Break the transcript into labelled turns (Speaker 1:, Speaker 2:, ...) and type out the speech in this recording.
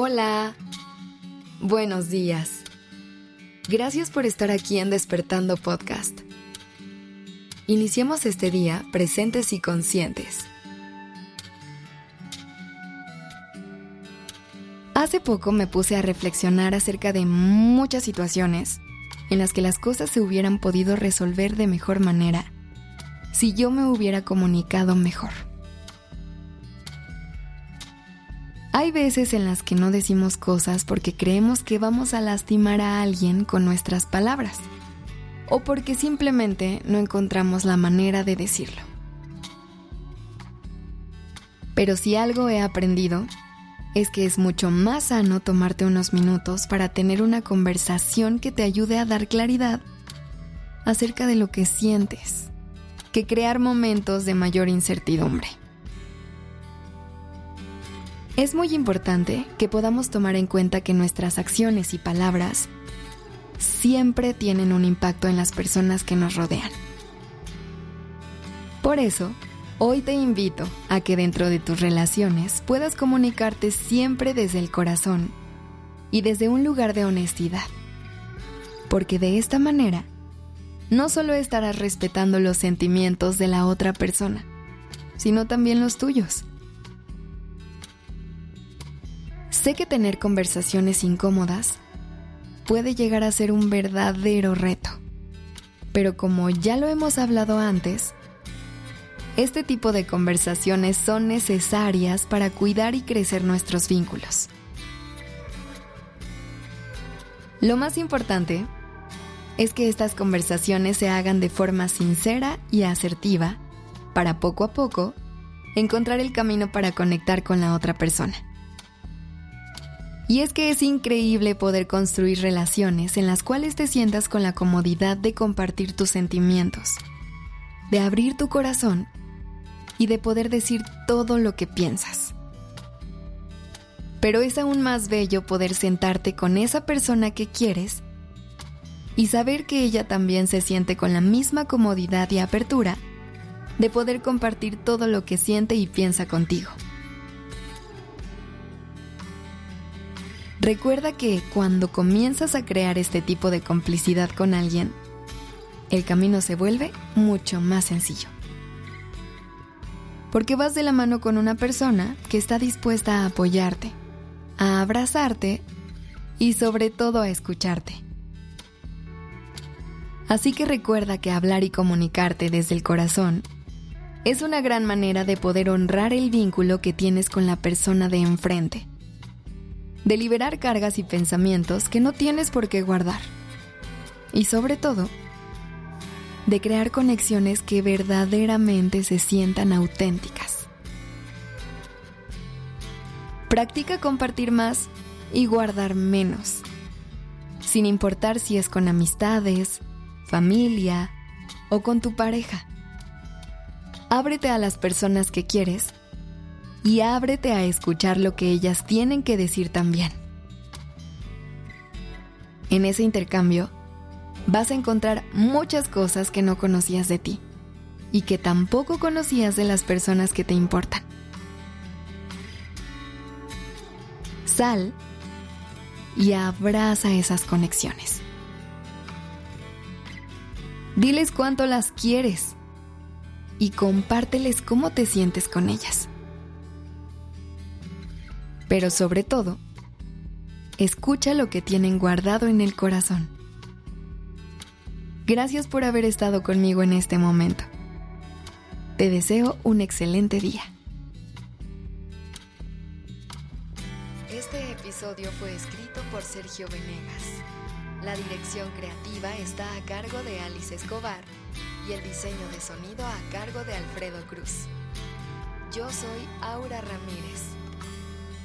Speaker 1: Hola. Buenos días. Gracias por estar aquí en Despertando Podcast. Iniciemos este día presentes y conscientes. Hace poco me puse a reflexionar acerca de muchas situaciones en las que las cosas se hubieran podido resolver de mejor manera si yo me hubiera comunicado mejor. Hay veces en las que no decimos cosas porque creemos que vamos a lastimar a alguien con nuestras palabras o porque simplemente no encontramos la manera de decirlo. Pero si algo he aprendido es que es mucho más sano tomarte unos minutos para tener una conversación que te ayude a dar claridad acerca de lo que sientes, que crear momentos de mayor incertidumbre. Es muy importante que podamos tomar en cuenta que nuestras acciones y palabras siempre tienen un impacto en las personas que nos rodean. Por eso, hoy te invito a que dentro de tus relaciones puedas comunicarte siempre desde el corazón y desde un lugar de honestidad. Porque de esta manera, no solo estarás respetando los sentimientos de la otra persona, sino también los tuyos. Sé que tener conversaciones incómodas puede llegar a ser un verdadero reto, pero como ya lo hemos hablado antes, este tipo de conversaciones son necesarias para cuidar y crecer nuestros vínculos. Lo más importante es que estas conversaciones se hagan de forma sincera y asertiva para poco a poco encontrar el camino para conectar con la otra persona. Y es que es increíble poder construir relaciones en las cuales te sientas con la comodidad de compartir tus sentimientos, de abrir tu corazón y de poder decir todo lo que piensas. Pero es aún más bello poder sentarte con esa persona que quieres y saber que ella también se siente con la misma comodidad y apertura de poder compartir todo lo que siente y piensa contigo. Recuerda que cuando comienzas a crear este tipo de complicidad con alguien, el camino se vuelve mucho más sencillo. Porque vas de la mano con una persona que está dispuesta a apoyarte, a abrazarte y sobre todo a escucharte. Así que recuerda que hablar y comunicarte desde el corazón es una gran manera de poder honrar el vínculo que tienes con la persona de enfrente de liberar cargas y pensamientos que no tienes por qué guardar. Y sobre todo, de crear conexiones que verdaderamente se sientan auténticas. Practica compartir más y guardar menos, sin importar si es con amistades, familia o con tu pareja. Ábrete a las personas que quieres y ábrete a escuchar lo que ellas tienen que decir también. En ese intercambio, vas a encontrar muchas cosas que no conocías de ti y que tampoco conocías de las personas que te importan. Sal y abraza esas conexiones. Diles cuánto las quieres y compárteles cómo te sientes con ellas pero sobre todo, escucha lo que tienen guardado en el corazón. Gracias por haber estado conmigo en este momento. Te deseo un excelente día. Este episodio fue escrito por Sergio Venegas. La dirección creativa está a cargo de Alice Escobar y el diseño de sonido a cargo de Alfredo Cruz. Yo soy Aura Ramírez.